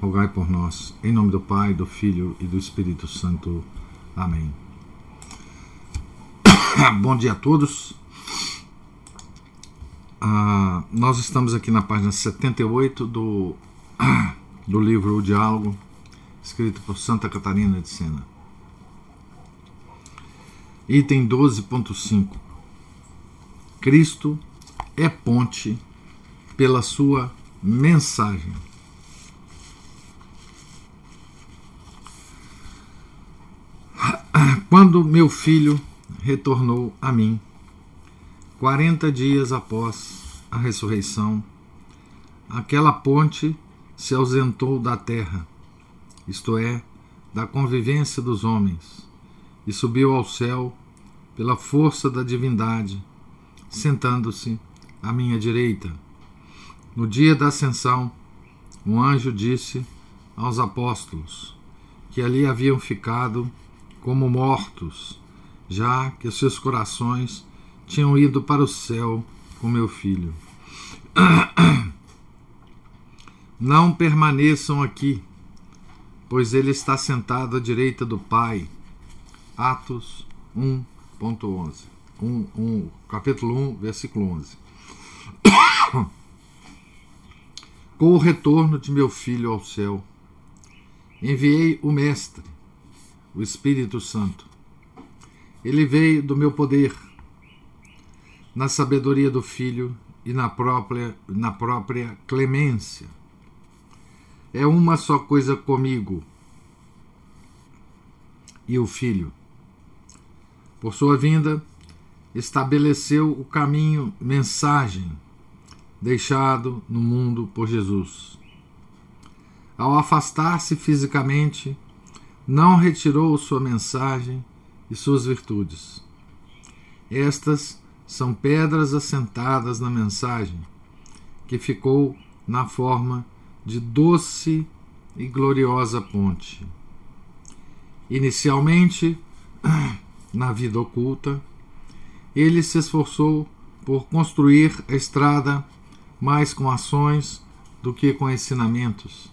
rogai por nós. Em nome do Pai, do Filho e do Espírito Santo. Amém. Bom dia a todos. Ah, nós estamos aqui na página 78 do, do livro O Diálogo, escrito por Santa Catarina de Sena. Item 12.5 Cristo é ponte pela sua mensagem. Quando meu filho retornou a mim, quarenta dias após a ressurreição, aquela ponte se ausentou da terra, isto é, da convivência dos homens, e subiu ao céu pela força da divindade, sentando-se à minha direita. No dia da ascensão, um anjo disse aos apóstolos que ali haviam ficado como mortos, já que seus corações tinham ido para o céu com meu filho. Não permaneçam aqui, pois ele está sentado à direita do Pai. Atos 1.11. 1, 1, capítulo 1, versículo 11. Com o retorno de meu filho ao céu, enviei o Mestre, o Espírito Santo. Ele veio do meu poder, na sabedoria do Filho e na própria, na própria clemência. É uma só coisa comigo e o Filho. Por sua vinda, estabeleceu o caminho, mensagem, deixado no mundo por Jesus. Ao afastar-se fisicamente, não retirou sua mensagem e suas virtudes. Estas são pedras assentadas na mensagem, que ficou na forma de doce e gloriosa ponte. Inicialmente, na vida oculta, ele se esforçou por construir a estrada mais com ações do que com ensinamentos.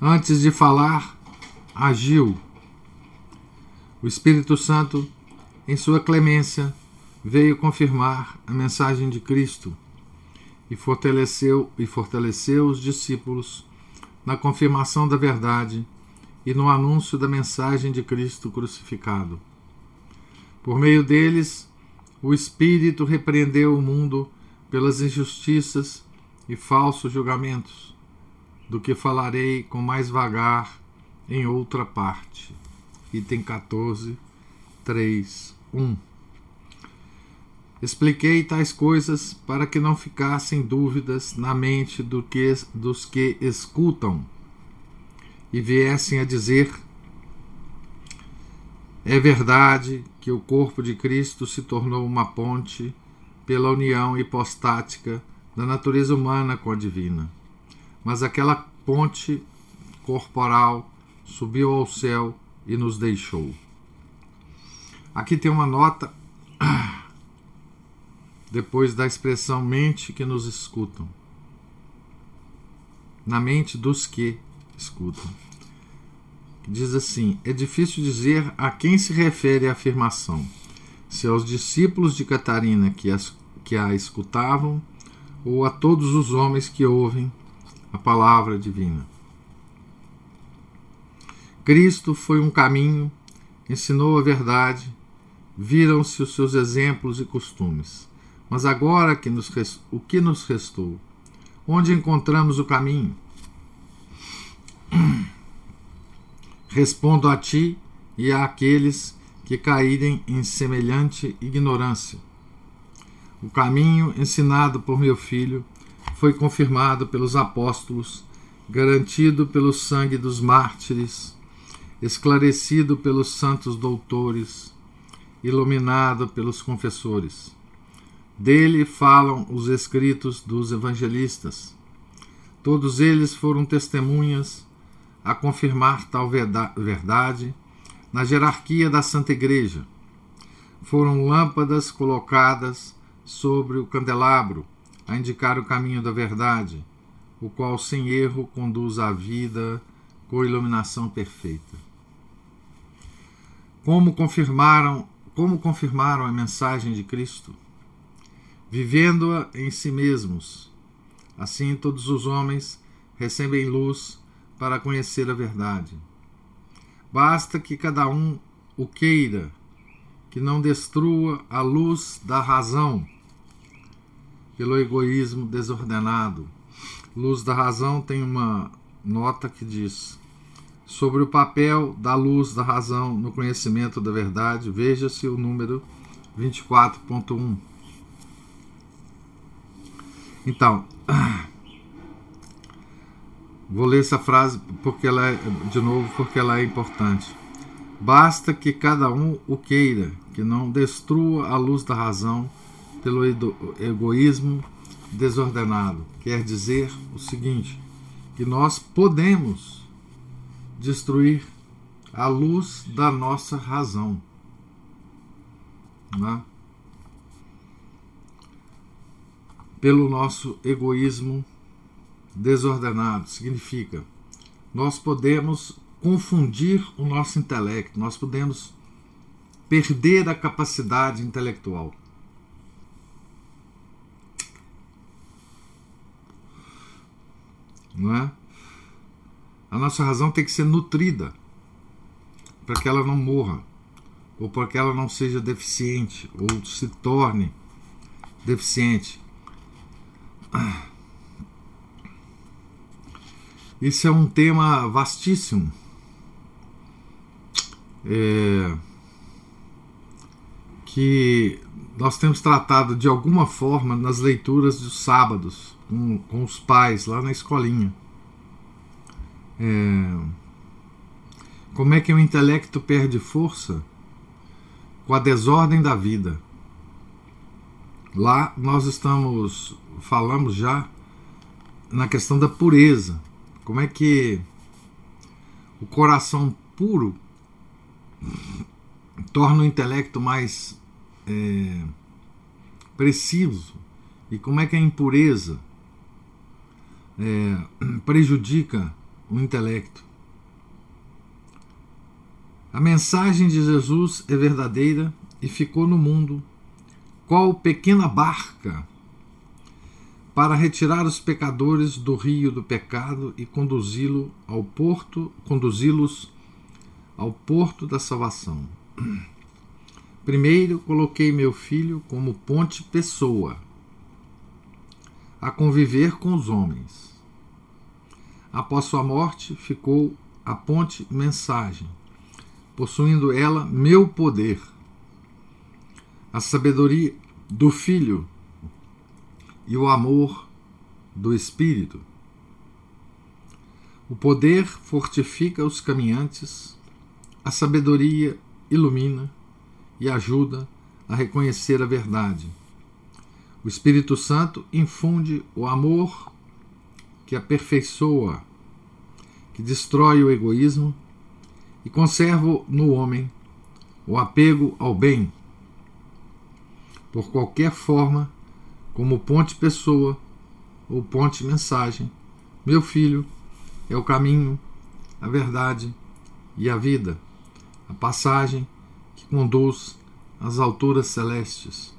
Antes de falar, agiu. O Espírito Santo, em sua clemência, veio confirmar a mensagem de Cristo e fortaleceu e fortaleceu os discípulos na confirmação da verdade e no anúncio da mensagem de Cristo crucificado. Por meio deles, o Espírito repreendeu o mundo pelas injustiças e falsos julgamentos, do que falarei com mais vagar em outra parte. Item 14, 3, 1. Expliquei tais coisas para que não ficassem dúvidas na mente do que, dos que escutam e viessem a dizer: É verdade que o corpo de Cristo se tornou uma ponte pela união hipostática da natureza humana com a divina. Mas aquela ponte corporal subiu ao céu e nos deixou. Aqui tem uma nota depois da expressão mente que nos escutam. Na mente dos que escutam. Diz assim: é difícil dizer a quem se refere a afirmação, se aos discípulos de Catarina que, as, que a escutavam ou a todos os homens que ouvem a palavra divina. Cristo foi um caminho, ensinou a verdade, viram-se os seus exemplos e costumes. Mas agora que nos o que nos restou? Onde encontramos o caminho? Respondo a ti e àqueles que caírem em semelhante ignorância. O caminho ensinado por meu filho foi confirmado pelos apóstolos garantido pelo sangue dos mártires, esclarecido pelos santos doutores, iluminado pelos confessores. Dele falam os escritos dos evangelistas. Todos eles foram testemunhas a confirmar tal verdade na jerarquia da Santa Igreja. Foram lâmpadas colocadas sobre o candelabro a indicar o caminho da verdade, o qual sem erro conduz à vida com iluminação perfeita. Como confirmaram, como confirmaram a mensagem de Cristo? Vivendo-a em si mesmos. Assim todos os homens recebem luz para conhecer a verdade. Basta que cada um o queira, que não destrua a luz da razão pelo egoísmo desordenado. Luz da Razão tem uma nota que diz: sobre o papel da luz da razão no conhecimento da verdade, veja-se o número 24.1. Então, vou ler essa frase porque ela é, de novo porque ela é importante. Basta que cada um o queira, que não destrua a luz da razão pelo egoísmo desordenado. Quer dizer o seguinte: que nós podemos destruir a luz da nossa razão. Né? Pelo nosso egoísmo desordenado. Significa, nós podemos confundir o nosso intelecto, nós podemos perder a capacidade intelectual. não é? A nossa razão tem que ser nutrida para que ela não morra, ou para que ela não seja deficiente, ou se torne deficiente. Isso é um tema vastíssimo. É, que nós temos tratado de alguma forma nas leituras dos sábados com, com os pais lá na escolinha. É, como é que o intelecto perde força? Com a desordem da vida. Lá nós estamos, falamos já na questão da pureza. Como é que o coração puro torna o intelecto mais é, preciso? E como é que a impureza é, prejudica o intelecto. A mensagem de Jesus é verdadeira e ficou no mundo qual pequena barca para retirar os pecadores do rio do pecado e conduzi-lo ao porto, conduzi-los ao porto da salvação. Primeiro coloquei meu filho como ponte pessoa a conviver com os homens Após sua morte, ficou a ponte mensagem, possuindo ela meu poder, a sabedoria do Filho e o amor do Espírito. O poder fortifica os caminhantes, a sabedoria ilumina e ajuda a reconhecer a verdade. O Espírito Santo infunde o amor que aperfeiçoa, que destrói o egoísmo e conserva no homem o apego ao bem, por qualquer forma, como ponte pessoa ou ponte mensagem. Meu filho é o caminho, a verdade e a vida, a passagem que conduz às alturas celestes.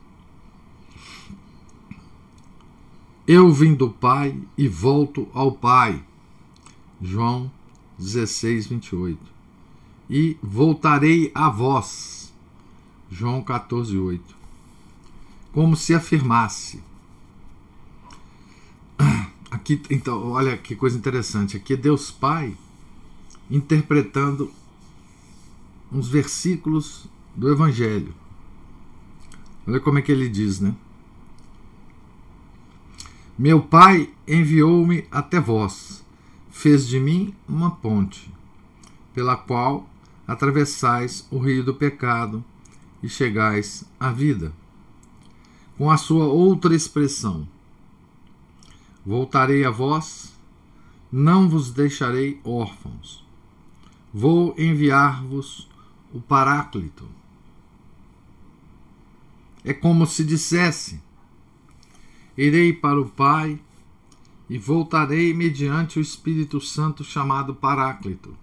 Eu vim do Pai e volto ao Pai. João 16, 28. E voltarei a vós. João 14, 8. Como se afirmasse. Aqui, então, olha que coisa interessante. Aqui é Deus Pai interpretando uns versículos do Evangelho. Olha como é que ele diz, né? Meu Pai enviou-me até vós. Fez de mim uma ponte, pela qual atravessais o rio do pecado e chegais à vida. Com a sua outra expressão, voltarei a vós, não vos deixarei órfãos. Vou enviar-vos o Paráclito. É como se dissesse: Irei para o Pai e voltarei mediante o Espírito Santo chamado Paráclito.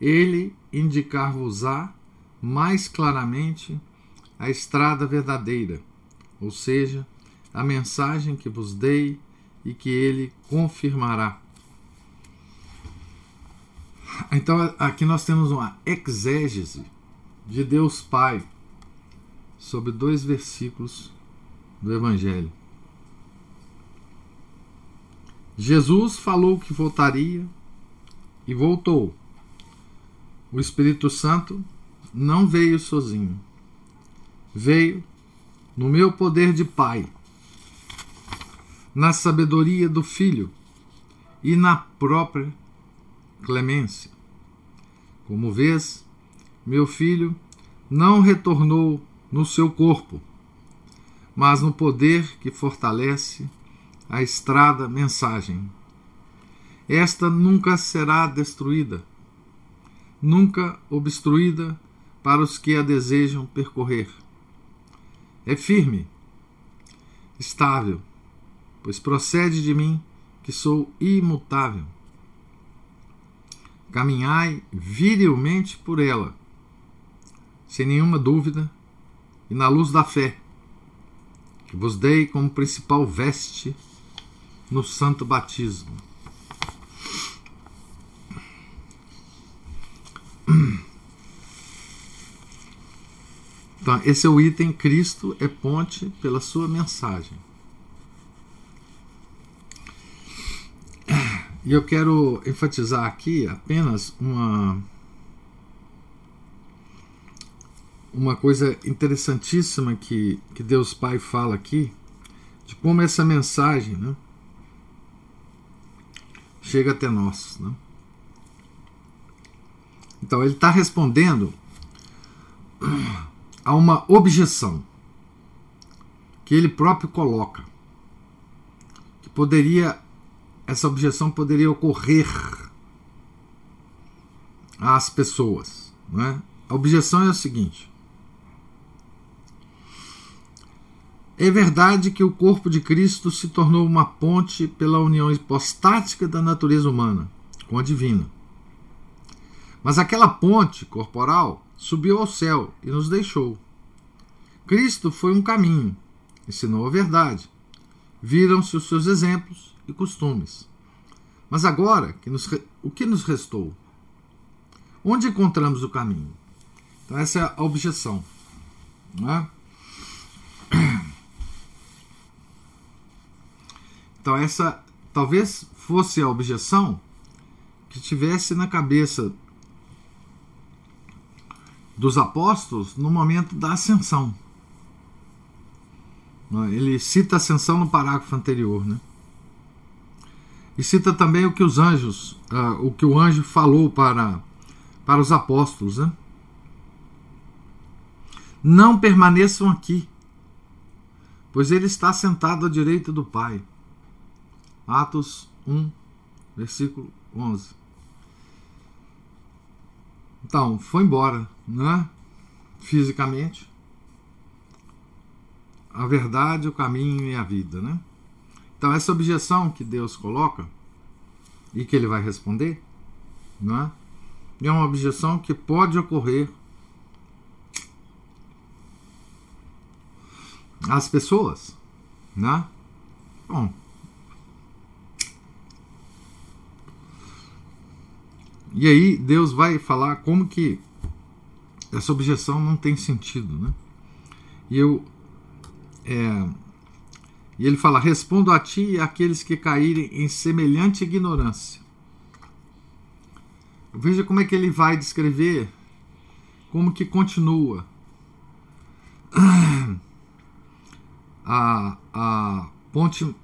Ele indicar-vos-á mais claramente a estrada verdadeira, ou seja, a mensagem que vos dei e que ele confirmará. Então aqui nós temos uma exégese de Deus Pai sobre dois versículos do Evangelho. Jesus falou que voltaria e voltou. O Espírito Santo não veio sozinho. Veio no meu poder de Pai, na sabedoria do Filho e na própria clemência. Como vês, meu filho não retornou no seu corpo, mas no poder que fortalece a estrada mensagem. Esta nunca será destruída, nunca obstruída para os que a desejam percorrer. É firme, estável, pois procede de mim, que sou imutável. Caminhai virilmente por ela, sem nenhuma dúvida, e na luz da fé, que vos dei como principal veste no santo batismo. Então, esse é o item Cristo é ponte pela sua mensagem. E eu quero enfatizar aqui apenas uma uma coisa interessantíssima que, que Deus Pai fala aqui, de como essa mensagem né, chega até nós. Né? Então, ele está respondendo a uma objeção que ele próprio coloca, que poderia, essa objeção poderia ocorrer às pessoas. Não é? A objeção é a seguinte: É verdade que o corpo de Cristo se tornou uma ponte pela união hipostática da natureza humana com a divina. Mas aquela ponte corporal subiu ao céu e nos deixou. Cristo foi um caminho, ensinou a verdade. Viram-se os seus exemplos e costumes. Mas agora, que nos, o que nos restou? Onde encontramos o caminho? Então, essa é a objeção. Não é? Então, essa talvez fosse a objeção que tivesse na cabeça dos apóstolos no momento da ascensão. Ele cita a ascensão no parágrafo anterior, né? E cita também o que os anjos, uh, o que o anjo falou para, para os apóstolos, né? Não permaneçam aqui, pois ele está sentado à direita do Pai. Atos 1, versículo 11. Então, foi embora, né? Fisicamente. A verdade, o caminho e a vida, né? Então, essa objeção que Deus coloca e que ele vai responder, não é? É uma objeção que pode ocorrer às pessoas, né? Bom, E aí Deus vai falar como que essa objeção não tem sentido, né? E eu é, e ele fala: respondo a ti e àqueles que caírem em semelhante ignorância. Veja como é que ele vai descrever como que continua a, a ponte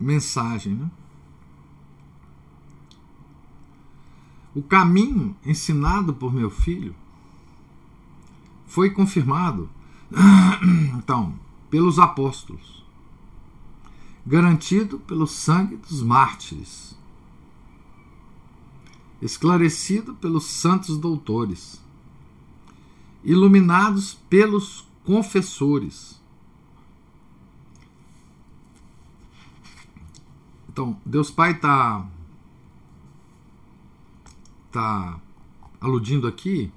mensagem, né? O caminho ensinado por meu filho foi confirmado, então, pelos apóstolos, garantido pelo sangue dos mártires, esclarecido pelos santos doutores, iluminados pelos confessores. Então, Deus Pai está tá aludindo aqui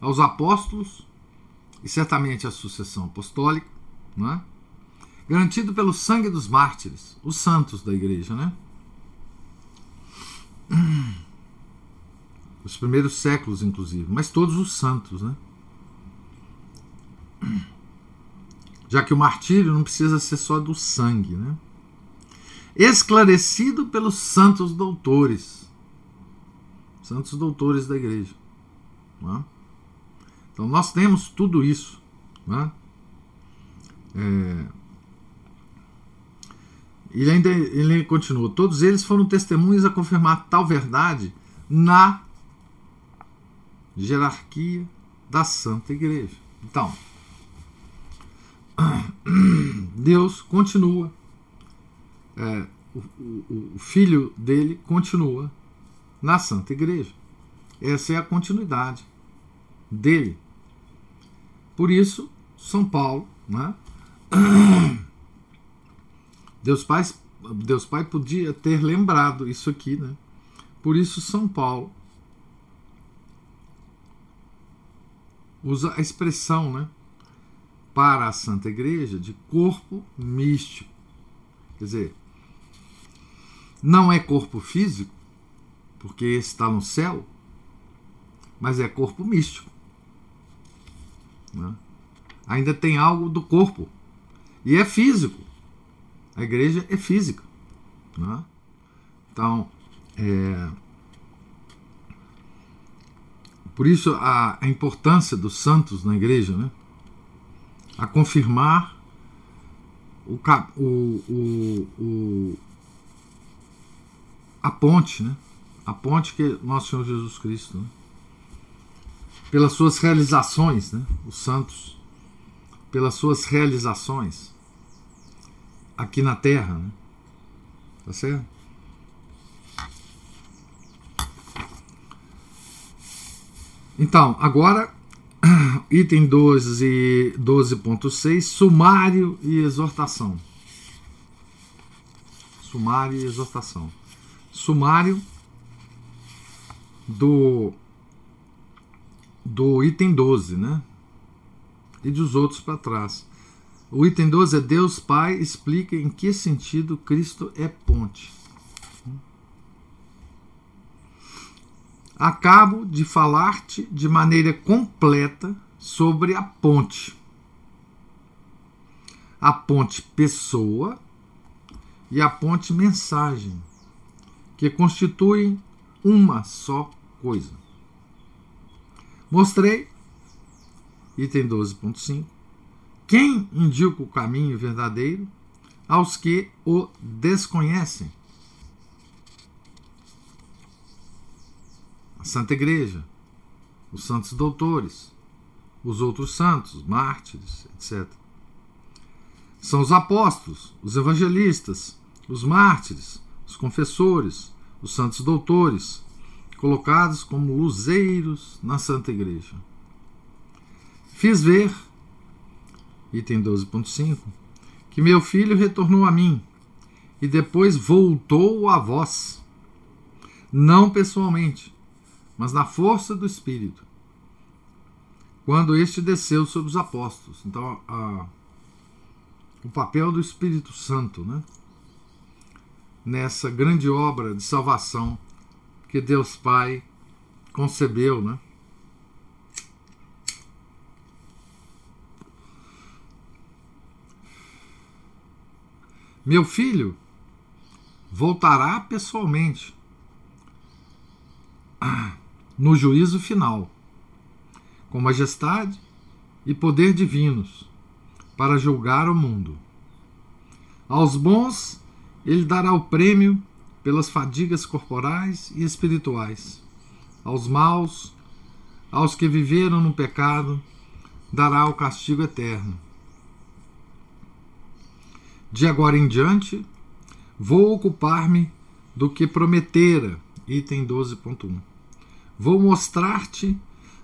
aos apóstolos e certamente à sucessão apostólica, não é? garantido pelo sangue dos mártires, os santos da igreja, né? Os primeiros séculos, inclusive, mas todos os santos, né? Já que o martírio não precisa ser só do sangue, né? Esclarecido pelos santos doutores, santos doutores da igreja. Né? Então nós temos tudo isso. Né? É... Ele ainda ele continua: todos eles foram testemunhas a confirmar tal verdade na jerarquia da Santa Igreja. Então, Deus continua, é, o, o, o filho dele continua na Santa Igreja. Essa é a continuidade dele. Por isso, São Paulo, né? Deus Pai, Deus Pai podia ter lembrado isso aqui, né? Por isso, São Paulo usa a expressão, né? Para a Santa Igreja de corpo místico. Quer dizer, não é corpo físico, porque está no céu, mas é corpo místico. Né? Ainda tem algo do corpo. E é físico. A igreja é física. Né? Então, é, por isso a, a, importância dos santos na igreja, né? a confirmar o, o, o, o, a ponte, né? A ponte que nosso Senhor Jesus Cristo, né? pelas suas realizações, né? os santos, pelas suas realizações aqui na terra. Né? Tá certo? Então, agora, item 12.6, 12 sumário e exortação. Sumário e exortação. Sumário do do item 12, né? E dos outros para trás. O item 12 é Deus Pai explica em que sentido Cristo é ponte. Acabo de falar-te de maneira completa sobre a ponte. A ponte pessoa e a ponte mensagem, que constituem uma só coisa. Mostrei, item 12.5, quem indica o caminho verdadeiro aos que o desconhecem. A Santa Igreja, os santos doutores, os outros santos, mártires, etc. São os apóstolos, os evangelistas, os mártires, os confessores, os santos doutores, colocados como luzeiros na Santa Igreja. Fiz ver item 12.5, que meu filho retornou a mim e depois voltou a vós, não pessoalmente, mas na força do Espírito, quando este desceu sobre os apóstolos. Então, a, o papel do Espírito Santo, né? Nessa grande obra de salvação que Deus Pai concebeu, né? Meu filho voltará pessoalmente no juízo final, com majestade e poder divinos, para julgar o mundo. Aos bons, ele dará o prêmio pelas fadigas corporais e espirituais, aos maus, aos que viveram no pecado, dará o castigo eterno. De agora em diante, vou ocupar-me do que prometera, item 12.1. Vou mostrar-te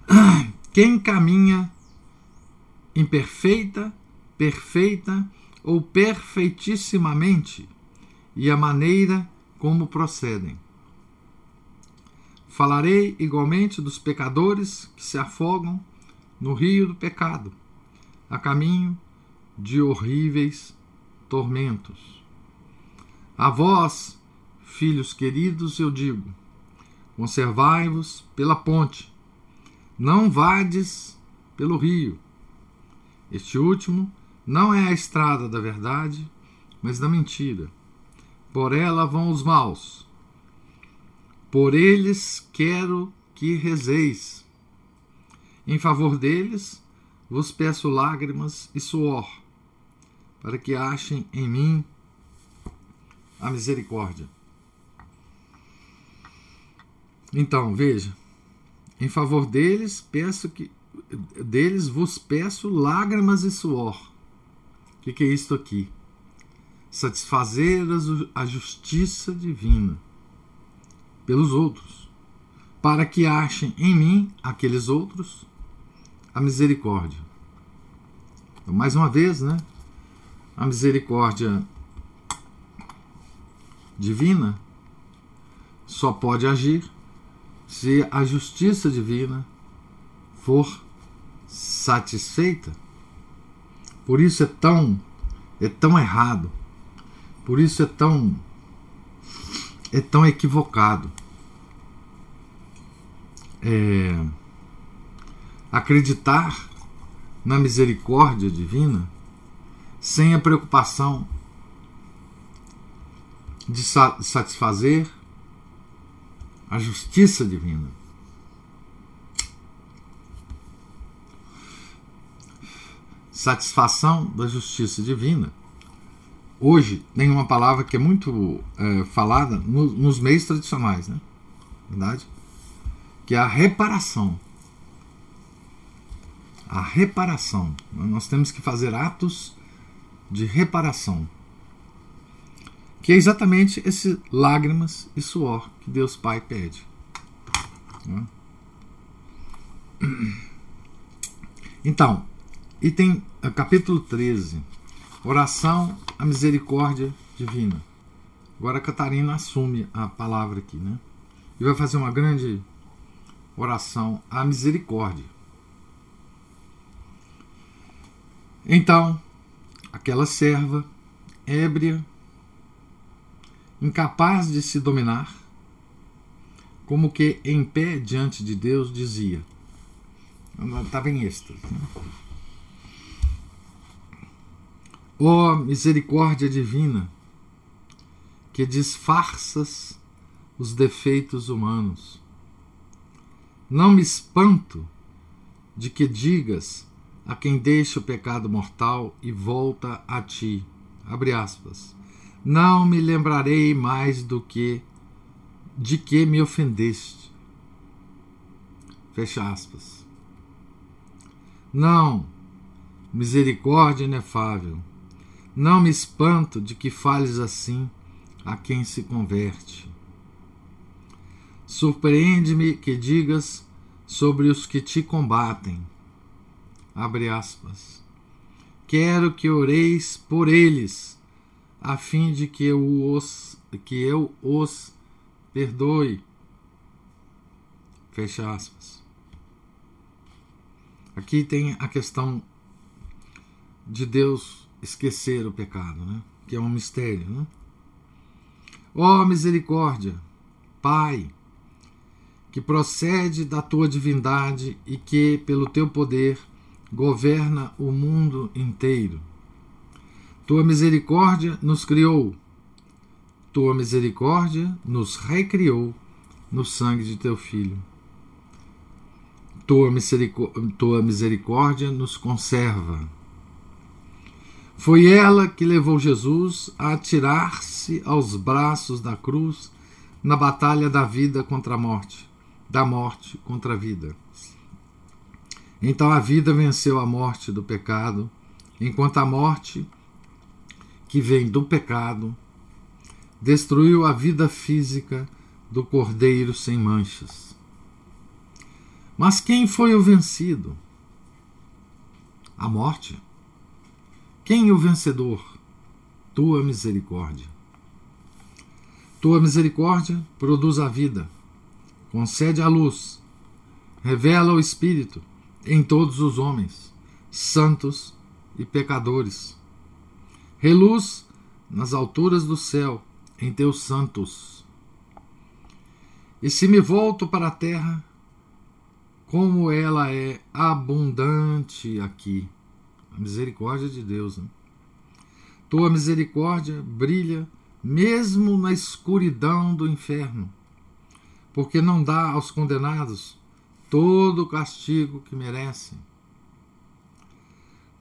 quem caminha imperfeita, perfeita ou perfeitissimamente e a maneira como procedem. Falarei igualmente dos pecadores que se afogam no rio do pecado, a caminho de horríveis tormentos. A vós, filhos queridos, eu digo: conservai-vos pela ponte, não vades pelo rio. Este último não é a estrada da verdade, mas da mentira. Por ela vão os maus. Por eles quero que rezeis. Em favor deles vos peço lágrimas e suor, para que achem em mim a misericórdia. Então, veja, em favor deles peço que deles vos peço lágrimas e suor. O que, que é isto aqui? Satisfazer a justiça divina pelos outros, para que achem em mim, aqueles outros, a misericórdia. Então, mais uma vez, né? A misericórdia divina só pode agir se a justiça divina for satisfeita. Por isso é tão é tão errado. Por isso é tão é tão equivocado. É, acreditar na misericórdia divina sem a preocupação de satisfazer a justiça divina. Satisfação da justiça divina. Hoje tem uma palavra que é muito é, falada no, nos meios tradicionais, né? Verdade? Que é a reparação a reparação. Nós temos que fazer atos de reparação. Que é exatamente esse lágrimas e suor que Deus Pai pede. Né? Então, item eh, capítulo 13. Oração à misericórdia divina. Agora a Catarina assume a palavra aqui, né? E vai fazer uma grande oração à misericórdia. Então, aquela serva, ébria, incapaz de se dominar, como que em pé diante de Deus, dizia: estava em êxtase. Né? Ó oh, misericórdia divina, que disfarças os defeitos humanos. Não me espanto de que digas a quem deixa o pecado mortal e volta a ti. Abre aspas. Não me lembrarei mais do que de que me ofendeste. Fecha aspas. Não, misericórdia inefável. Não me espanto de que fales assim a quem se converte. Surpreende-me que digas sobre os que te combatem abre aspas. Quero que oreis por eles, a fim de que eu os, que eu os perdoe. Fecha aspas. Aqui tem a questão de Deus esquecer o pecado, né? que é um mistério. Né? Ó oh, misericórdia, Pai, que procede da tua divindade e que, pelo teu poder, governa o mundo inteiro. Tua misericórdia nos criou, tua misericórdia nos recriou no sangue de teu Filho. Tua misericórdia, tua misericórdia nos conserva. Foi ela que levou Jesus a atirar-se aos braços da cruz na batalha da vida contra a morte, da morte contra a vida. Então a vida venceu a morte do pecado, enquanto a morte, que vem do pecado, destruiu a vida física do cordeiro sem manchas. Mas quem foi o vencido? A morte. Quem o vencedor? Tua misericórdia. Tua misericórdia produz a vida, concede a luz, revela o Espírito em todos os homens, santos e pecadores. Reluz nas alturas do céu em teus santos. E se me volto para a terra, como ela é abundante aqui. A misericórdia de Deus. Né? Tua misericórdia brilha mesmo na escuridão do inferno, porque não dá aos condenados todo o castigo que merecem.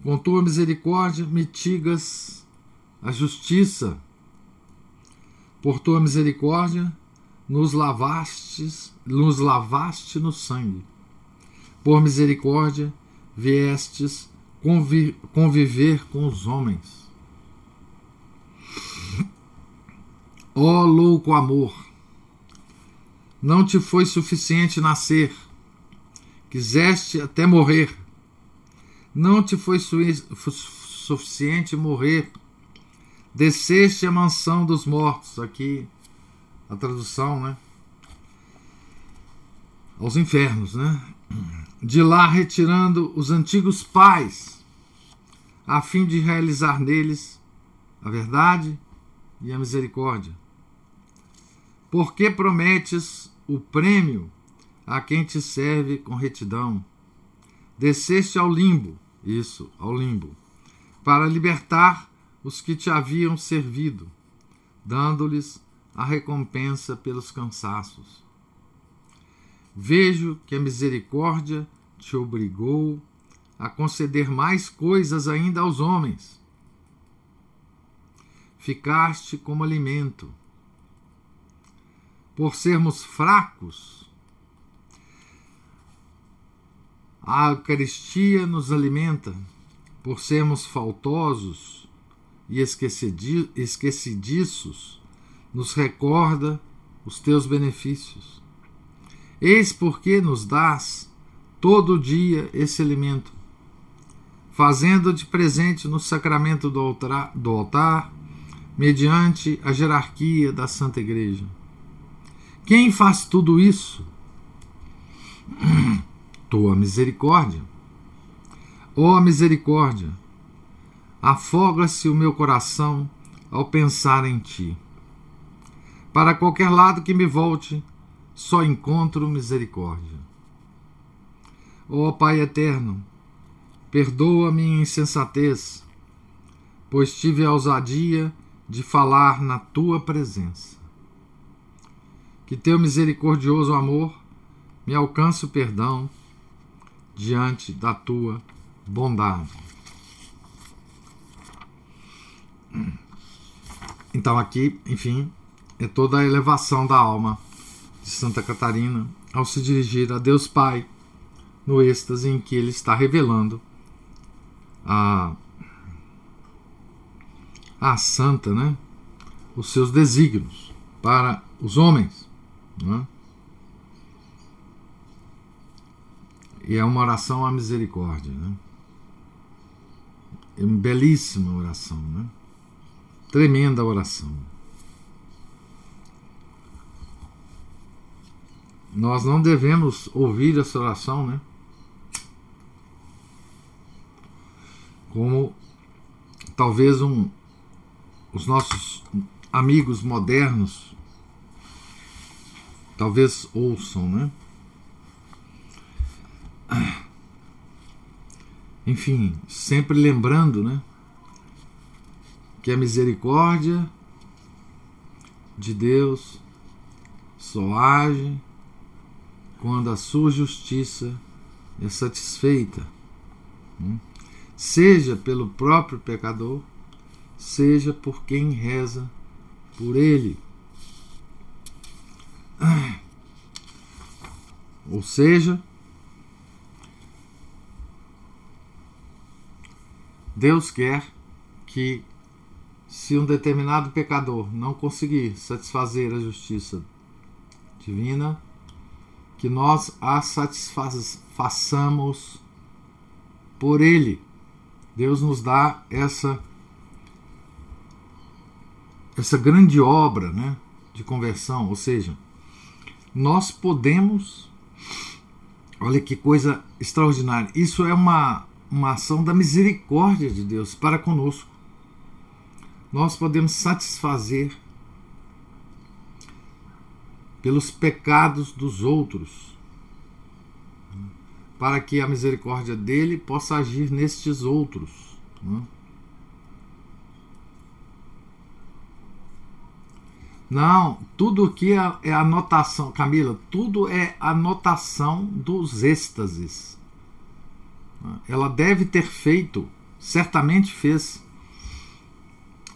Com tua misericórdia mitigas a justiça. Por tua misericórdia nos lavastes, nos lavaste no sangue. Por misericórdia viestes conviver com os homens. Ó oh, louco amor, não te foi suficiente nascer, quiseste até morrer. Não te foi su suficiente morrer, desceste a mansão dos mortos. Aqui a tradução, né? Aos infernos, né? De lá retirando os antigos pais, a fim de realizar neles a verdade e a misericórdia por que prometes o prêmio a quem te serve com retidão? Desceste ao limbo, isso, ao limbo, para libertar os que te haviam servido, dando-lhes a recompensa pelos cansaços. Vejo que a misericórdia te obrigou a conceder mais coisas ainda aos homens. Ficaste como alimento por sermos fracos, a Eucaristia nos alimenta por sermos faltosos e esquecidiços, nos recorda os teus benefícios. Eis porque nos dás todo dia esse alimento, fazendo-te presente no sacramento do altar, do altar, mediante a jerarquia da Santa Igreja. Quem faz tudo isso? Tua misericórdia. Ó oh, misericórdia, afoga-se o meu coração ao pensar em ti. Para qualquer lado que me volte, só encontro misericórdia. Ó oh, Pai eterno, perdoa minha insensatez, pois tive a ousadia de falar na tua presença que teu misericordioso amor me alcance o perdão diante da tua bondade. Então, aqui, enfim, é toda a elevação da alma de Santa Catarina ao se dirigir a Deus Pai no êxtase em que ele está revelando a, a santa, né, os seus desígnios para os homens. Né? E é uma oração à misericórdia. Né? É uma belíssima oração. Né? Tremenda oração. Nós não devemos ouvir essa oração, né? Como talvez um, os nossos amigos modernos talvez ouçam, né? Enfim, sempre lembrando, né? Que a misericórdia de Deus só age quando a sua justiça é satisfeita, né? Seja pelo próprio pecador, seja por quem reza por ele. Ou seja, Deus quer que, se um determinado pecador não conseguir satisfazer a justiça divina, que nós a satisfaçamos por ele. Deus nos dá essa essa grande obra, né, de conversão, ou seja, nós podemos Olha que coisa extraordinária. Isso é uma uma ação da misericórdia de Deus para conosco. Nós podemos satisfazer pelos pecados dos outros, para que a misericórdia dele possa agir nestes outros. Né? Não, tudo aqui é, é anotação, Camila, tudo é anotação dos êxtases. Ela deve ter feito, certamente fez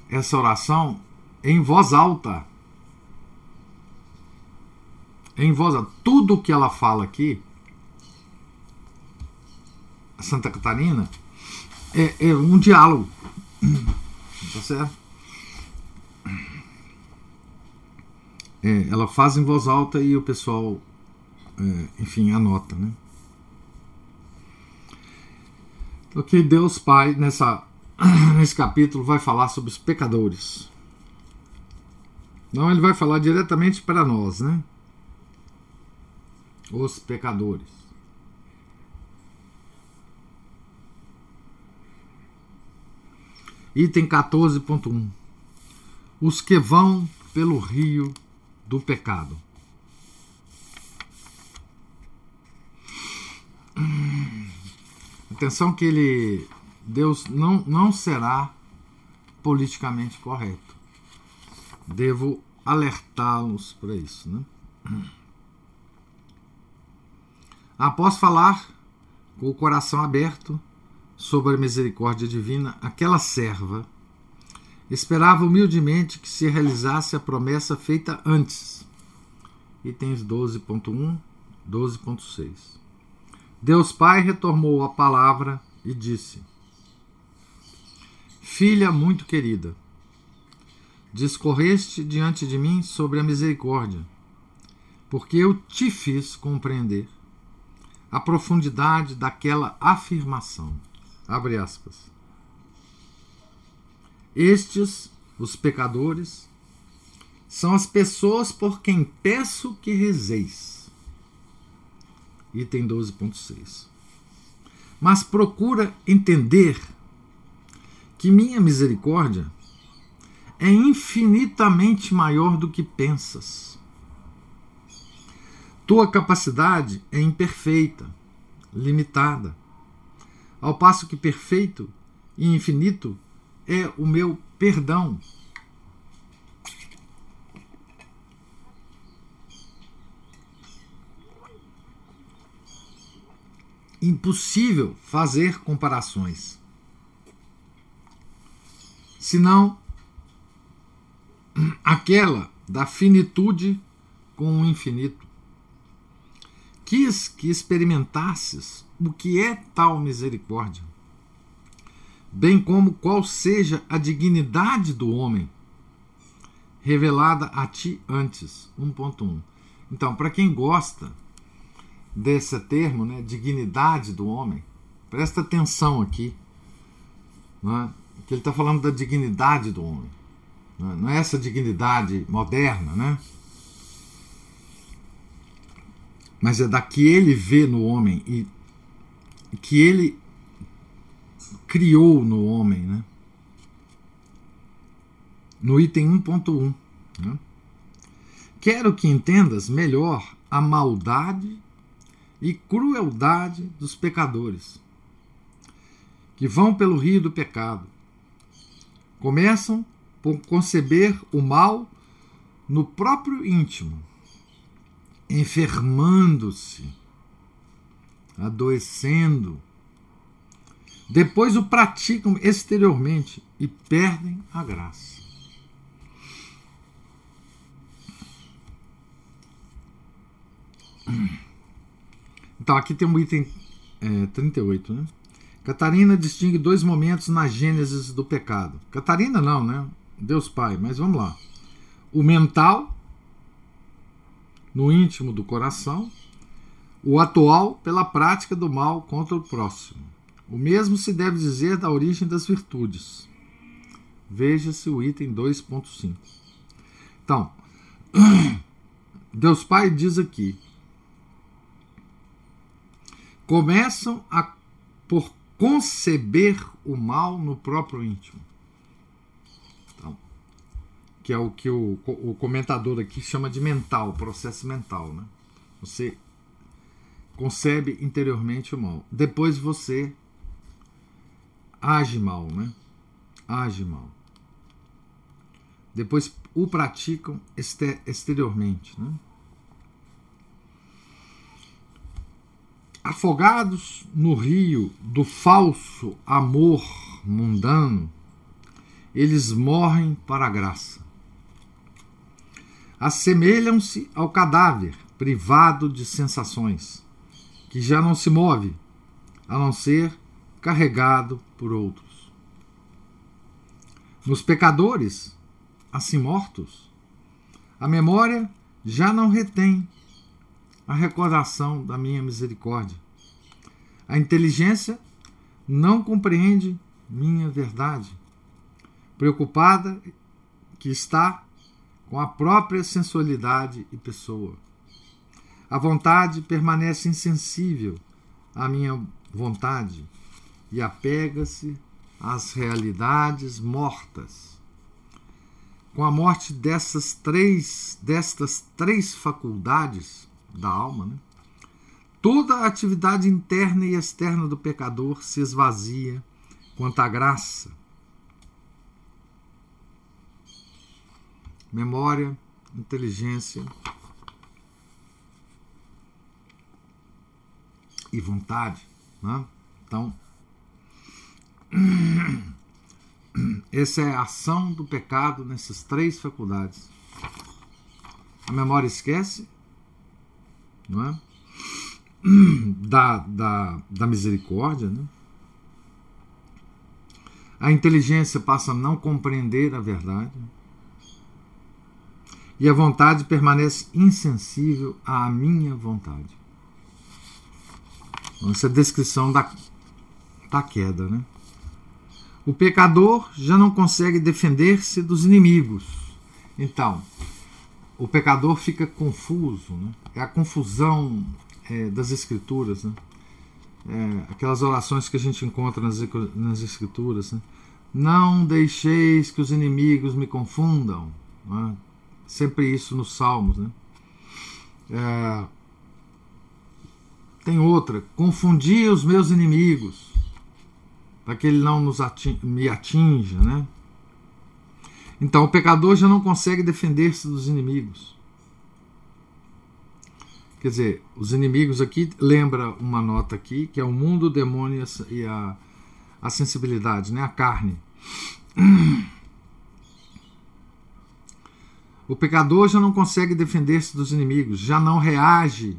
essa oração em voz alta em voz alta. Tudo que ela fala aqui, Santa Catarina, é, é um diálogo. Tá certo? É, ela faz em voz alta e o pessoal, é, enfim, anota, né? O que Deus Pai, nessa, nesse capítulo, vai falar sobre os pecadores. Não, ele vai falar diretamente para nós, né? os pecadores. Item 14.1 Os que vão pelo rio do pecado. Atenção que ele Deus não, não será politicamente correto. Devo alertá-los para isso, né? Após falar com o coração aberto sobre a misericórdia divina, aquela serva esperava humildemente que se realizasse a promessa feita antes. Itens 12.1, 12.6. Deus Pai retomou a palavra e disse: Filha muito querida, discorreste diante de mim sobre a misericórdia, porque eu te fiz compreender a profundidade daquela afirmação. Abre aspas. Estes, os pecadores, são as pessoas por quem peço que rezeis. Item 12.6. Mas procura entender que minha misericórdia é infinitamente maior do que pensas tua capacidade é imperfeita, limitada, ao passo que perfeito e infinito é o meu perdão. Impossível fazer comparações. Senão aquela da finitude com o infinito quis que experimentasses o que é tal misericórdia, bem como qual seja a dignidade do homem revelada a ti antes. 1.1. Então, para quem gosta desse termo, né, dignidade do homem, presta atenção aqui, né, que ele está falando da dignidade do homem. Né, não é essa dignidade moderna, né? Mas é da que ele vê no homem e que ele criou no homem, né? No item 1.1. Né? Quero que entendas melhor a maldade e crueldade dos pecadores, que vão pelo rio do pecado. Começam por conceber o mal no próprio íntimo enfermando-se, adoecendo. Depois o praticam exteriormente e perdem a graça. Então, aqui tem um item é, 38, né? Catarina distingue dois momentos na gênese do pecado. Catarina não, né? Deus Pai, mas vamos lá. O mental, no íntimo do coração, o atual pela prática do mal contra o próximo. O mesmo se deve dizer da origem das virtudes. Veja-se o item 2.5. Então, Deus Pai diz aqui: começam a, por conceber o mal no próprio íntimo. Que é o que o, o comentador aqui chama de mental, processo mental. Né? Você concebe interiormente o mal. Depois você age mal, né? Age mal. Depois o praticam exteriormente, né? Afogados no rio do falso amor mundano, eles morrem para a graça. Assemelham-se ao cadáver privado de sensações que já não se move, a não ser carregado por outros. Nos pecadores, assim mortos, a memória já não retém a recordação da minha misericórdia. A inteligência não compreende minha verdade, preocupada que está com a própria sensualidade e pessoa. A vontade permanece insensível à minha vontade e apega-se às realidades mortas. Com a morte dessas três, destas três faculdades da alma, né, toda a atividade interna e externa do pecador se esvazia quanto à graça. Memória, inteligência, e vontade. Né? Então, essa é a ação do pecado nessas três faculdades. A memória esquece, não é? Da, da, da misericórdia, né? A inteligência passa a não compreender a verdade. E a vontade permanece insensível à minha vontade. Essa é a descrição da, da queda. Né? O pecador já não consegue defender-se dos inimigos. Então, o pecador fica confuso. Né? É a confusão é, das escrituras. Né? É, aquelas orações que a gente encontra nas, nas escrituras. Né? Não deixeis que os inimigos me confundam. Né? Sempre isso nos Salmos. Né? É, tem outra, confundi os meus inimigos, para que ele não nos me atinja, né? Então o pecador já não consegue defender-se dos inimigos. Quer dizer, os inimigos aqui lembra uma nota aqui que é o mundo, o demônio e a, a sensibilidade, né? A carne. O pecador já não consegue defender-se dos inimigos, já não reage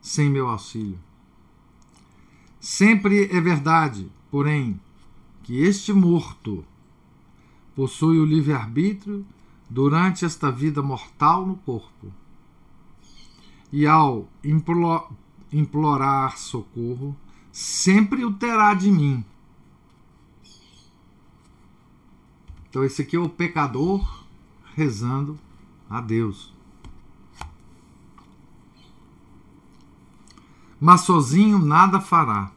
sem meu auxílio. Sempre é verdade, porém, que este morto possui o livre-arbítrio durante esta vida mortal no corpo. E ao implorar socorro, sempre o terá de mim. Então, esse aqui é o pecador rezando a Deus. mas sozinho nada fará.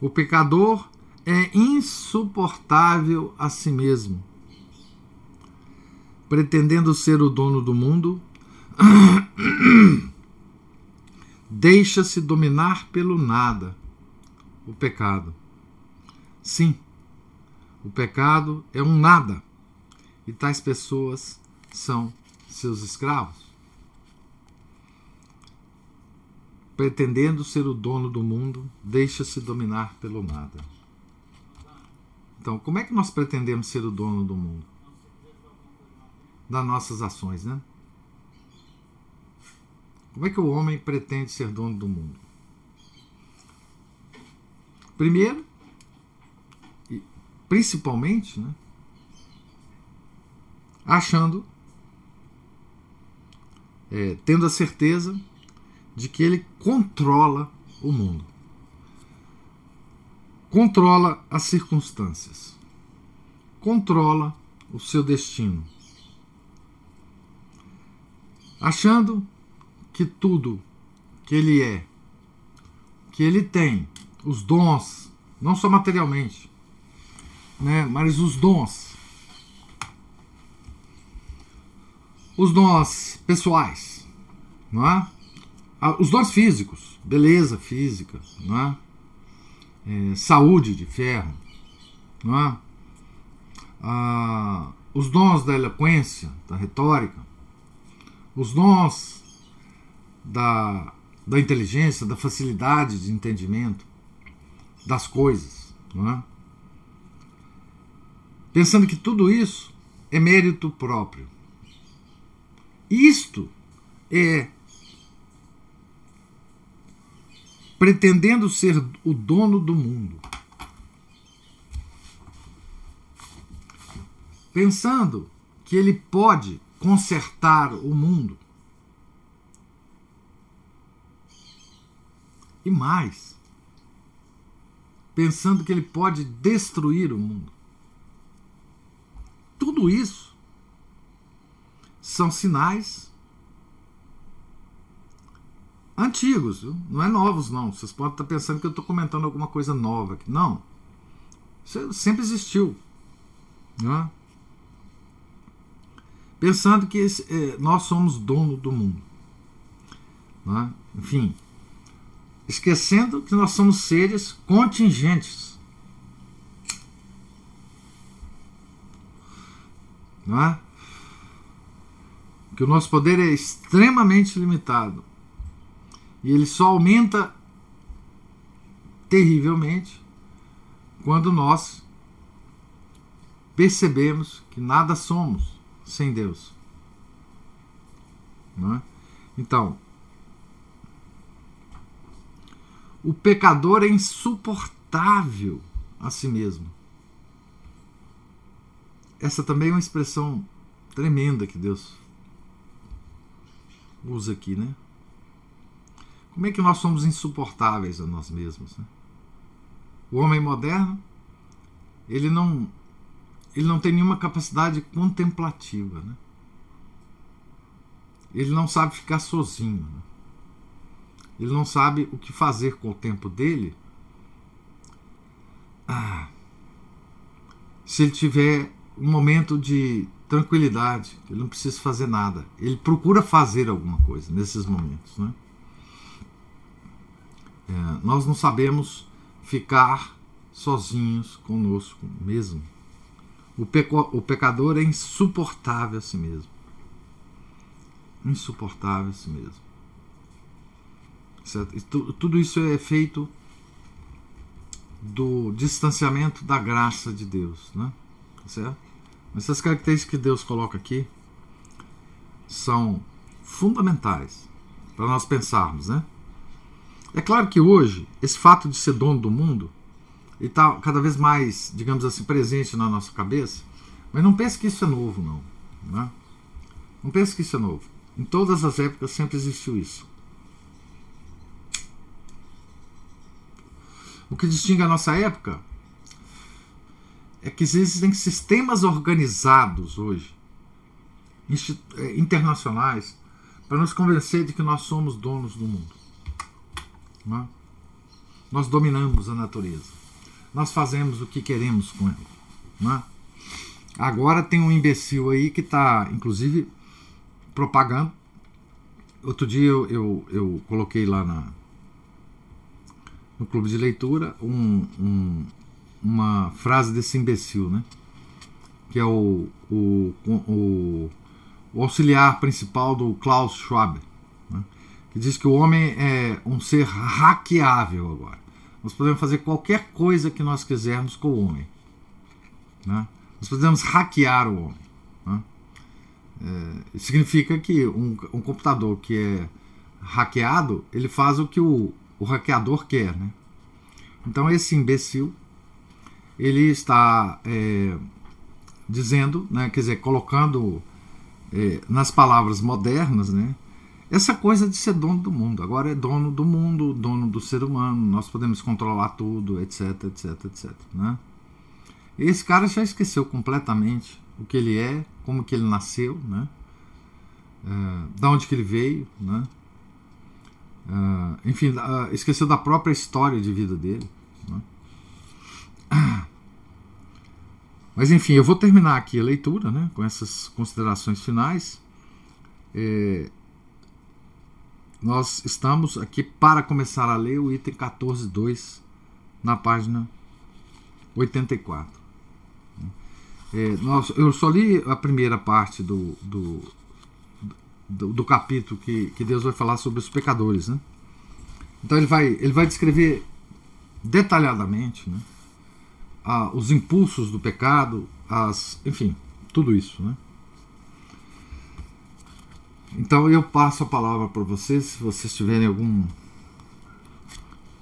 O pecador é insuportável a si mesmo. Pretendendo ser o dono do mundo, deixa-se dominar pelo nada, o pecado. Sim, o pecado é um nada, e tais pessoas são seus escravos. pretendendo ser o dono do mundo, deixa-se dominar pelo nada. Então, como é que nós pretendemos ser o dono do mundo? Das nossas ações, né? Como é que o homem pretende ser dono do mundo? Primeiro, e principalmente, né, achando, é, tendo a certeza de que ele controla o mundo, controla as circunstâncias, controla o seu destino, achando que tudo que ele é, que ele tem, os dons, não só materialmente, né, mas os dons, os dons pessoais, não é? Ah, os dons físicos, beleza física, não é? É, saúde de ferro, não é? Ah, os dons da eloquência, da retórica, os dons da, da inteligência, da facilidade de entendimento das coisas, não é? pensando que tudo isso é mérito próprio. Isto é pretendendo ser o dono do mundo. Pensando que ele pode consertar o mundo. E mais, pensando que ele pode destruir o mundo. Tudo isso são sinais antigos, viu? não é novos, não. Vocês podem estar pensando que eu estou comentando alguma coisa nova aqui. Não. Isso sempre existiu. Né? Pensando que esse, é, nós somos dono do mundo. Né? Enfim, esquecendo que nós somos seres contingentes. Não é? Que o nosso poder é extremamente limitado. E ele só aumenta terrivelmente quando nós percebemos que nada somos sem Deus. É? Então, o pecador é insuportável a si mesmo. Essa também é uma expressão tremenda que Deus usa aqui, né? Como é que nós somos insuportáveis a nós mesmos? Né? O homem moderno, ele não, ele não tem nenhuma capacidade contemplativa, né? Ele não sabe ficar sozinho. Né? Ele não sabe o que fazer com o tempo dele. Ah, se ele tiver um momento de tranquilidade, ele não precisa fazer nada. Ele procura fazer alguma coisa nesses momentos, né? É, nós não sabemos ficar sozinhos conosco mesmo. O, peco, o pecador é insuportável a si mesmo. Insuportável a si mesmo. Certo? tudo isso é feito do distanciamento da graça de Deus. Né? Certo? Essas características que Deus coloca aqui são fundamentais para nós pensarmos, né? É claro que hoje, esse fato de ser dono do mundo está cada vez mais, digamos assim, presente na nossa cabeça, mas não pense que isso é novo, não. Né? Não pense que isso é novo. Em todas as épocas sempre existiu isso. O que distingue a nossa época é que existem sistemas organizados hoje, é, internacionais, para nos convencer de que nós somos donos do mundo. É? Nós dominamos a natureza. Nós fazemos o que queremos com ela. É? Agora tem um imbecil aí que está, inclusive, propagando. Outro dia eu, eu, eu, coloquei lá na, no clube de leitura um, um, uma frase desse imbecil, né? Que é o, o, o, o auxiliar principal do Klaus Schwab que diz que o homem é um ser hackeável agora. Nós podemos fazer qualquer coisa que nós quisermos com o homem. Né? Nós podemos hackear o homem. Né? É, significa que um, um, computador que é hackeado, ele faz o que o, o hackeador quer. Né? Então esse imbecil ele está é, dizendo, né, quer dizer, colocando é, nas palavras modernas, né, essa coisa de ser dono do mundo. Agora é dono do mundo, dono do ser humano, nós podemos controlar tudo, etc, etc, etc. Né? Esse cara já esqueceu completamente o que ele é, como que ele nasceu, né? Uh, da onde que ele veio, né? Uh, enfim, esqueceu da própria história de vida dele. Né? Mas enfim, eu vou terminar aqui a leitura né, com essas considerações finais. É, nós estamos aqui para começar a ler o item 14.2 na página 84. É, nós, eu só li a primeira parte do, do, do, do, capítulo que, que Deus vai falar sobre os pecadores. Né? Então ele vai, ele vai descrever detalhadamente né, a, os impulsos do pecado, as, enfim, tudo isso. Né? Então eu passo a palavra para vocês, se vocês tiverem algum,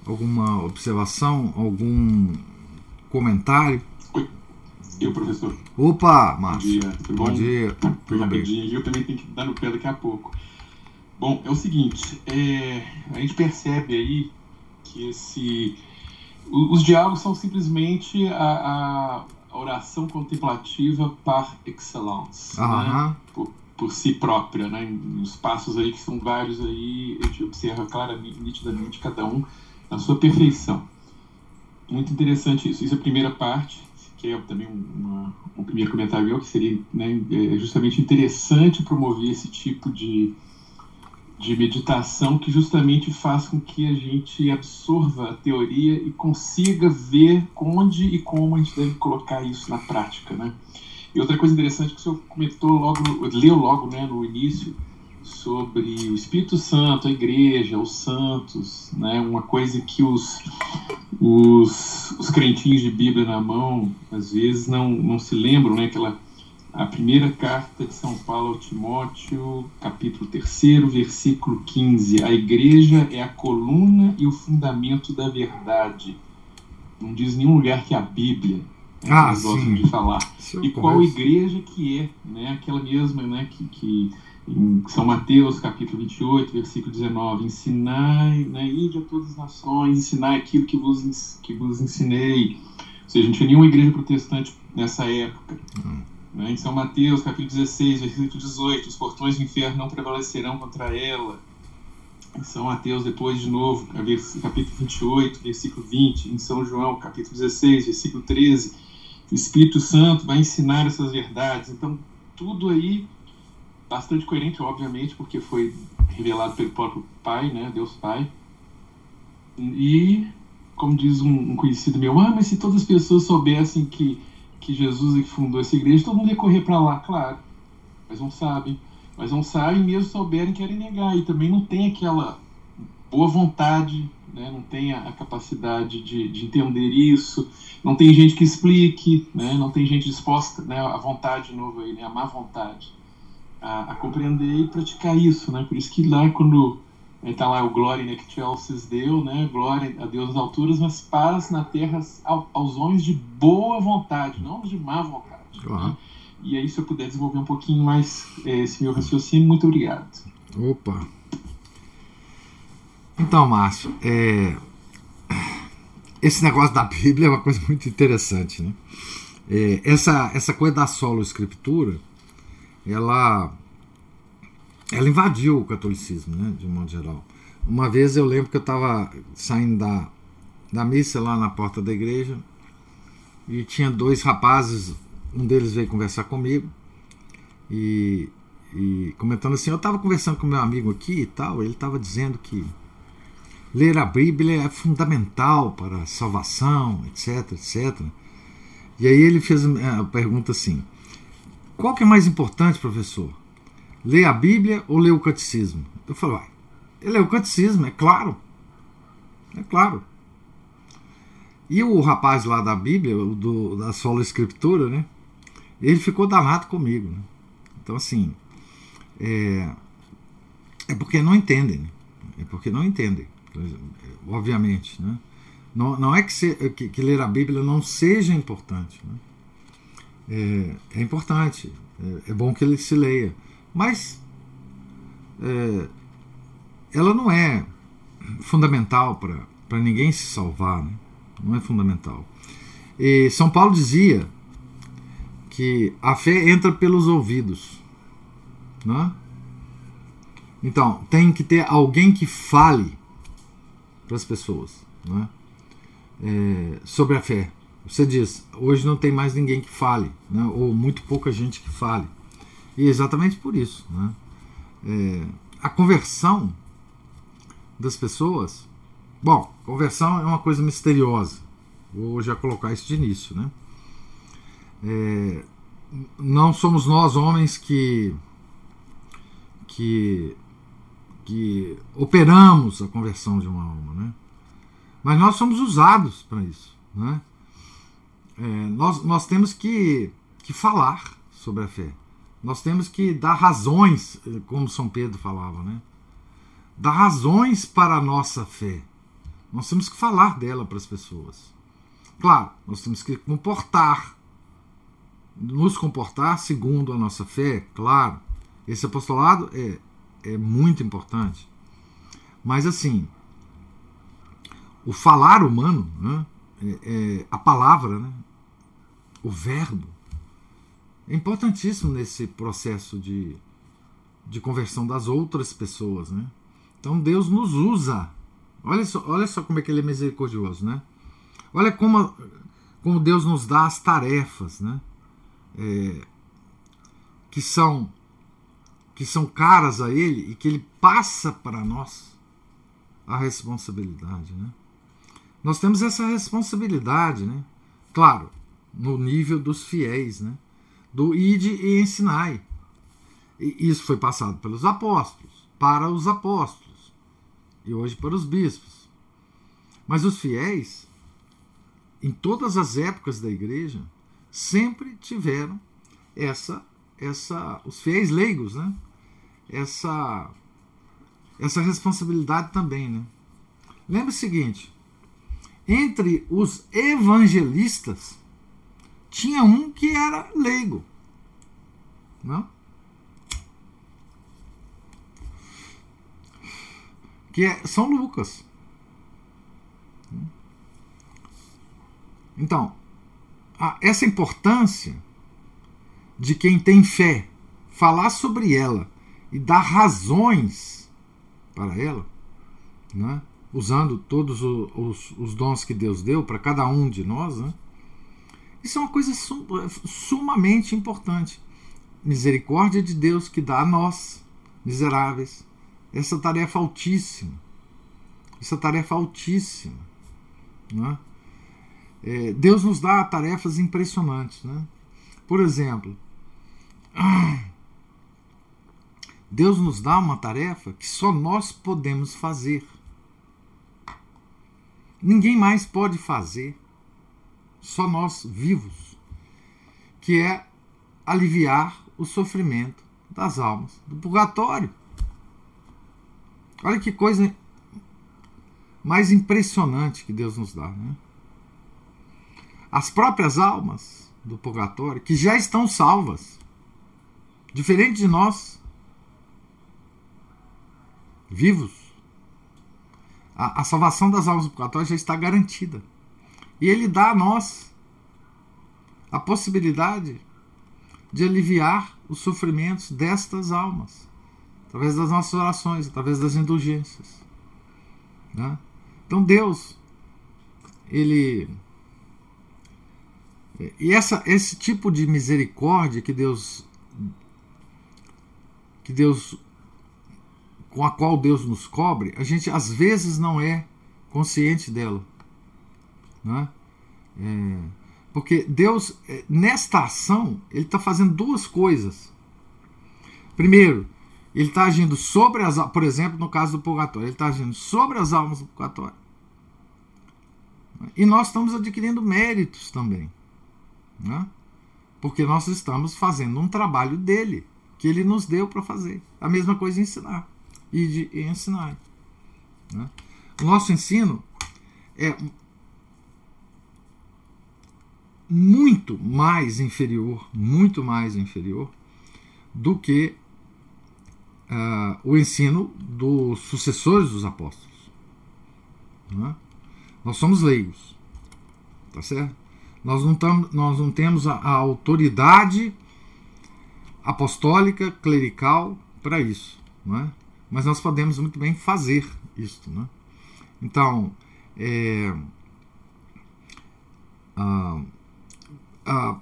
alguma observação, algum comentário. Oi, eu, professor. Opa, Márcio. Bom dia, tudo bom? bom? dia. Foi rapidinho, eu também tenho que dar no pé daqui a pouco. Bom, é o seguinte, é, a gente percebe aí que esse, os diálogos são simplesmente a, a, oração contemplativa par excellence. Né? Por, por si própria, né? Os passos aí que são vários aí, a gente observa claramente, nitidamente cada um na sua perfeição. Muito interessante isso. Isso é a primeira parte, que é também uma, um primeiro comentário meu, que seria né, é justamente interessante promover esse tipo de, de meditação que justamente faz com que a gente absorva a teoria e consiga ver onde e como a gente deve colocar isso na prática, né? E outra coisa interessante que o senhor comentou logo, leu logo né, no início, sobre o Espírito Santo, a igreja, os santos, né, uma coisa que os, os, os crentinhos de Bíblia na mão, às vezes, não, não se lembram, né, aquela, a primeira carta de São Paulo ao Timóteo, capítulo 3, versículo 15, a igreja é a coluna e o fundamento da verdade. Não diz nenhum lugar que a Bíblia, né, Ah, gostam sim. de falar. Isso E qual igreja que é, né? Aquela mesma, né? Que, que em São Mateus, capítulo 28, versículo 19, ensinai, né? Ide a todas as nações, ensinai aquilo que vos, que vos ensinei. Ou seja, não tinha nenhuma igreja protestante nessa época. Né? Em São Mateus, capítulo 16, versículo 18, os portões do inferno não prevalecerão contra ela. Em São Mateus, depois de novo, capítulo 28, versículo 20. Em São João, capítulo 16, versículo 13 o Espírito Santo vai ensinar essas verdades. Então, tudo aí bastante coerente, obviamente, porque foi revelado pelo próprio Pai, né, Deus Pai. E, como diz um, um conhecido meu, ah, mas se todas as pessoas soubessem que, que Jesus é que fundou essa igreja, todo mundo ia correr para lá, claro. Mas não sabem. Mas não sabem, mesmo souberem, querem negar. E também não tem aquela boa vontade, né, não tem a, a capacidade de, de entender isso não tem gente que explique, né? não tem gente disposta, né? a vontade de novo aí, né? a má vontade, a, a compreender e praticar isso, né? por isso que lá quando está lá o glória né, que Chelsea deu, né? glória a Deus nas alturas, mas paz na terra ao, aos homens de boa vontade, não de má vontade. Claro. Né? E aí se eu puder desenvolver um pouquinho mais eh, esse meu raciocínio, muito obrigado. Opa! Então, Márcio, é, esse negócio da Bíblia é uma coisa muito interessante, né? É, essa, essa coisa da solo escritura, ela, ela invadiu o catolicismo, né, de um modo geral. Uma vez eu lembro que eu estava saindo da, da missa lá na porta da igreja e tinha dois rapazes, um deles veio conversar comigo e, e comentando assim, eu estava conversando com meu amigo aqui e tal, ele estava dizendo que ler a Bíblia é fundamental para a salvação, etc, etc. E aí ele fez a pergunta assim: qual que é mais importante, professor? Ler a Bíblia ou ler o catecismo? Eu falei, vai, ele é o catecismo, é claro. É claro. E o rapaz lá da Bíblia, do, da sola escritura, né? Ele ficou danado comigo. Né? Então, assim, é, é porque não entendem. né? porque não entendem, obviamente. Né? Não, não é que, se, que, que, ler a Bíblia não seja importante. Né? É, é, importante, é, é, bom que ele se leia, mas é, ela não é fundamental para ninguém se salvar, né? não é fundamental. E São Paulo dizia que a fé entra pelos ouvidos. Né? Então, tem que ter alguém que fale para as pessoas né? é, sobre a fé. Você diz, hoje não tem mais ninguém que fale, né? ou muito pouca gente que fale. E exatamente por isso. Né? É, a conversão das pessoas. Bom, conversão é uma coisa misteriosa. Vou já colocar isso de início, né? É, não somos nós homens que que que operamos a conversão de uma alma, né? Mas nós somos usados para isso, né? É, nós, nós temos que, que falar sobre a fé. Nós temos que dar razões, como São Pedro falava, né? Dar razões para a nossa fé. Nós temos que falar dela para as pessoas. Claro, nós temos que comportar, nos comportar segundo a nossa fé, claro. Esse apostolado é, é muito importante. Mas assim, o falar humano, né, é, é, a palavra, né, o verbo, é importantíssimo nesse processo de, de conversão das outras pessoas. Né? Então Deus nos usa. Olha só, olha só como é que ele é misericordioso. Né? Olha como, como Deus nos dá as tarefas, né? É, que são que são caras a Ele e que Ele passa para nós a responsabilidade, né? Nós temos essa responsabilidade, né? Claro, no nível dos fiéis, né? Do ide e ensinai. E isso foi passado pelos apóstolos, para os apóstolos e hoje para os bispos. Mas os fiéis em todas as épocas da igreja, sempre tiveram essa, essa os fiéis leigos, né? Essa, essa responsabilidade também, né? Lembre o seguinte: entre os evangelistas tinha um que era leigo, não? Que é São Lucas. Então, essa importância de quem tem fé falar sobre ela e dar razões para ela, né? usando todos os, os, os, dons que Deus deu para cada um de nós, né? Isso é uma coisa sum, sumamente importante. Misericórdia de Deus que dá a nós, miseráveis, essa tarefa altíssima. Essa tarefa altíssima. Né? É, Deus nos dá tarefas impressionantes. Né? Por exemplo, Deus nos dá uma tarefa que só nós podemos fazer. Ninguém mais pode fazer, só nós vivos, que é aliviar o sofrimento das almas do purgatório. Olha que coisa mais impressionante que Deus nos dá, né? as próprias almas do purgatório, que já estão salvas, diferente de nós, vivos. A, a salvação das almas do purgatório já está garantida. E ele dá a nós a possibilidade de aliviar os sofrimentos destas almas, através das nossas orações, através das indulgências. Né? Então Deus, ele e essa, esse tipo de misericórdia que Deus que Deus com a qual Deus nos cobre, a gente às vezes não é consciente dela, né? É, porque Deus é, nesta ação ele está fazendo duas coisas. Primeiro, ele está agindo sobre as, por exemplo, no caso do purgatório, ele está agindo sobre as almas do purgatório. E nós estamos adquirindo méritos também. Né? Porque nós estamos fazendo um trabalho dele, que ele nos deu para fazer. A mesma coisa ensinar. E de ensinar. Né? O nosso ensino é muito mais inferior, muito mais inferior do que uh, o ensino dos sucessores dos apóstolos. Né? Nós somos leigos, tá certo? Nós não, tam, nós não temos a, a autoridade apostólica, clerical para isso, não é? mas nós podemos muito bem fazer isto. Né? Então, é, a, a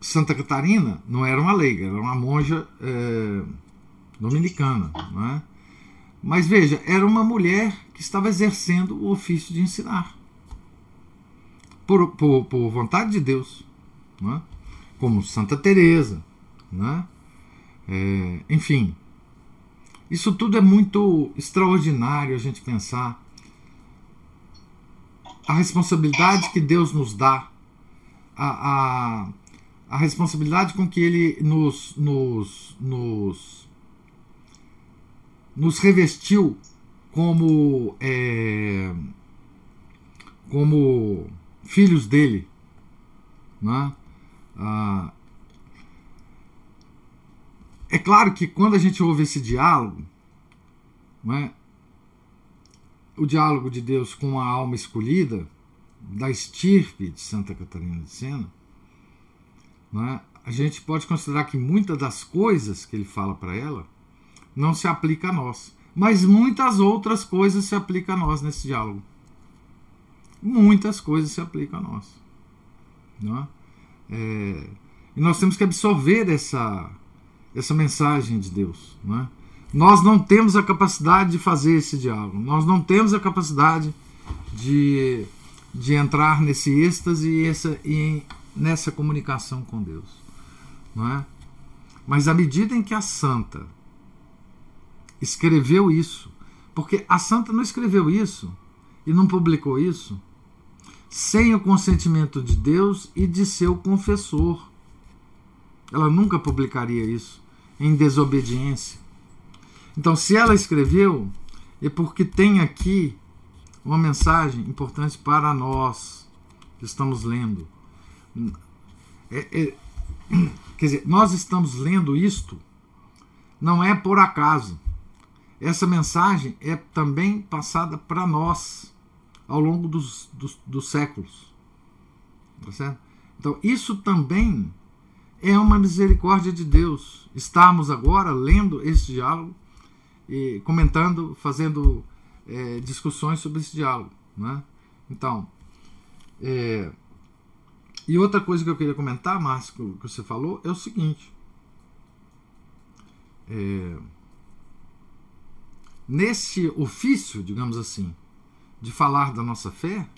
Santa Catarina não era uma leiga, era uma monja é, dominicana. Não é? Mas veja, era uma mulher que estava exercendo o ofício de ensinar. Por, por, por vontade de Deus. Não é? Como Santa Teresa. É? É, enfim, isso tudo é muito extraordinário a gente pensar. A responsabilidade que Deus nos dá, a, a, a responsabilidade com que Ele nos, nos, nos, nos revestiu como, é, como filhos dele. Né? Ah, é claro que quando a gente ouve esse diálogo, é? o diálogo de Deus com a alma escolhida, da estirpe de Santa Catarina de Sena, é? a gente pode considerar que muitas das coisas que ele fala para ela não se aplica a nós. Mas muitas outras coisas se aplicam a nós nesse diálogo. Muitas coisas se aplicam a nós. Não é? E nós temos que absorver essa, essa mensagem de Deus. Não é? Nós não temos a capacidade de fazer esse diálogo, nós não temos a capacidade de, de entrar nesse êxtase e, essa, e nessa comunicação com Deus. Não é? Mas à medida em que a santa escreveu isso, porque a santa não escreveu isso e não publicou isso sem o consentimento de Deus e de seu confessor. Ela nunca publicaria isso em desobediência. Então, se ela escreveu, é porque tem aqui uma mensagem importante para nós que estamos lendo. É, é, quer dizer, nós estamos lendo isto não é por acaso. Essa mensagem é também passada para nós ao longo dos, dos, dos séculos. Tá certo? Então, isso também é uma misericórdia de Deus. Estamos agora lendo esse diálogo e comentando, fazendo é, discussões sobre esse diálogo. Né? Então, é, e outra coisa que eu queria comentar, Márcio, que você falou, é o seguinte. É, nesse ofício, digamos assim, de falar da nossa fé,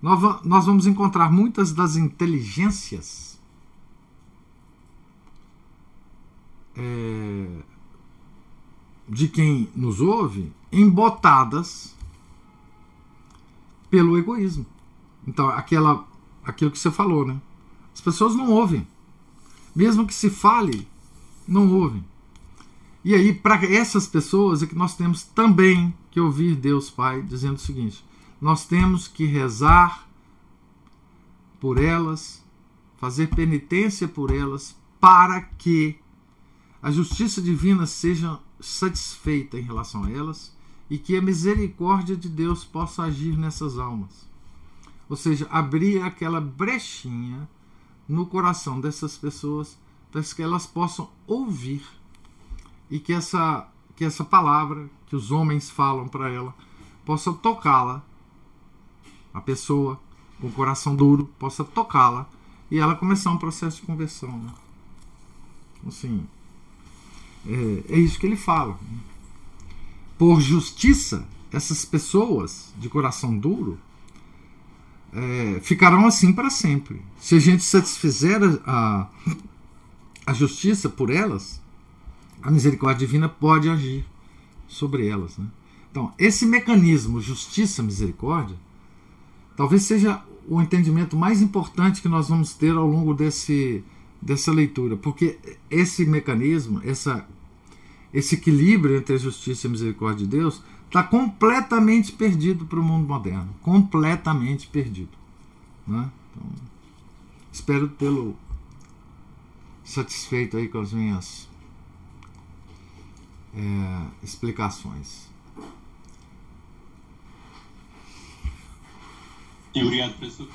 nós, vamos encontrar muitas das inteligências é, de quem nos ouve embotadas pelo egoísmo. Então, aquela, aquilo que você falou, né? As pessoas não ouvem. Mesmo que se fale, não ouvem. E aí, para essas pessoas é que nós temos também que ouvir Deus Pai dizendo o seguinte: nós temos que rezar por elas, fazer penitência por elas, para que a justiça divina seja satisfeita em relação a elas e que a misericórdia de Deus possa agir nessas almas. Ou seja, abrir aquela brechinha no coração dessas pessoas para que elas possam ouvir e que essa, que essa palavra que os homens falam para ela possa tocá-la, a pessoa com o coração duro possa tocá-la e ela começar um processo de conversão. Né? Assim, é, é isso que ele fala. Por justiça, essas pessoas de coração duro é, ficarão assim para sempre. Se a gente satisfizer a, a justiça por elas, a misericórdia divina pode agir sobre elas. Né? Então, esse mecanismo justiça-misericórdia talvez seja o entendimento mais importante que nós vamos ter ao longo desse, dessa leitura, porque esse mecanismo, essa, esse equilíbrio entre a justiça e a misericórdia de Deus está completamente perdido para o mundo moderno. Completamente perdido. Né? Então, espero tê-lo satisfeito aí com as minhas é, explicações. Sim, obrigado, professor.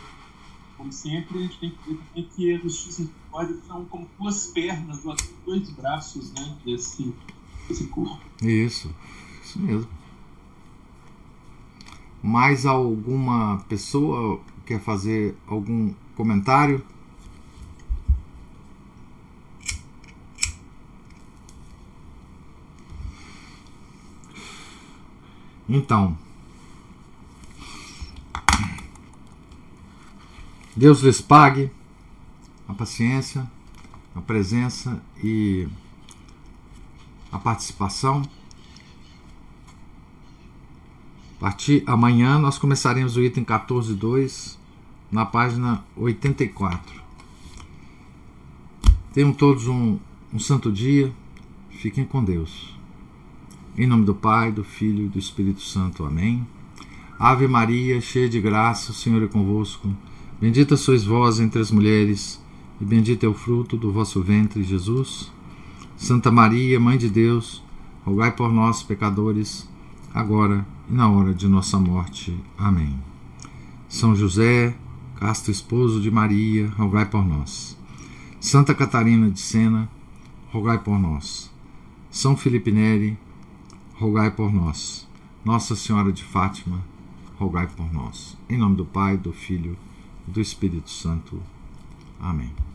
Como sempre, a gente tem que ver que a justiça e a misericórdia são como duas pernas, dois braços né, desse, desse corpo. Isso, isso mesmo. Mais alguma pessoa quer fazer algum comentário? Então, Deus lhes pague a paciência, a presença e a participação. A partir amanhã nós começaremos o item 14.2 na página 84. Tenham todos um, um santo dia. Fiquem com Deus. Em nome do Pai, do Filho e do Espírito Santo. Amém. Ave Maria, cheia de graça, o Senhor é convosco. Bendita sois vós entre as mulheres, e bendito é o fruto do vosso ventre, Jesus. Santa Maria, Mãe de Deus, rogai por nós, pecadores, agora e na hora de nossa morte. Amém. São José, casto esposo de Maria, rogai por nós. Santa Catarina de Sena, rogai por nós. São Felipe Neri, rogai por nós. Nossa Senhora de Fátima, rogai por nós. Em nome do Pai, do Filho e do Espírito Santo. Amém.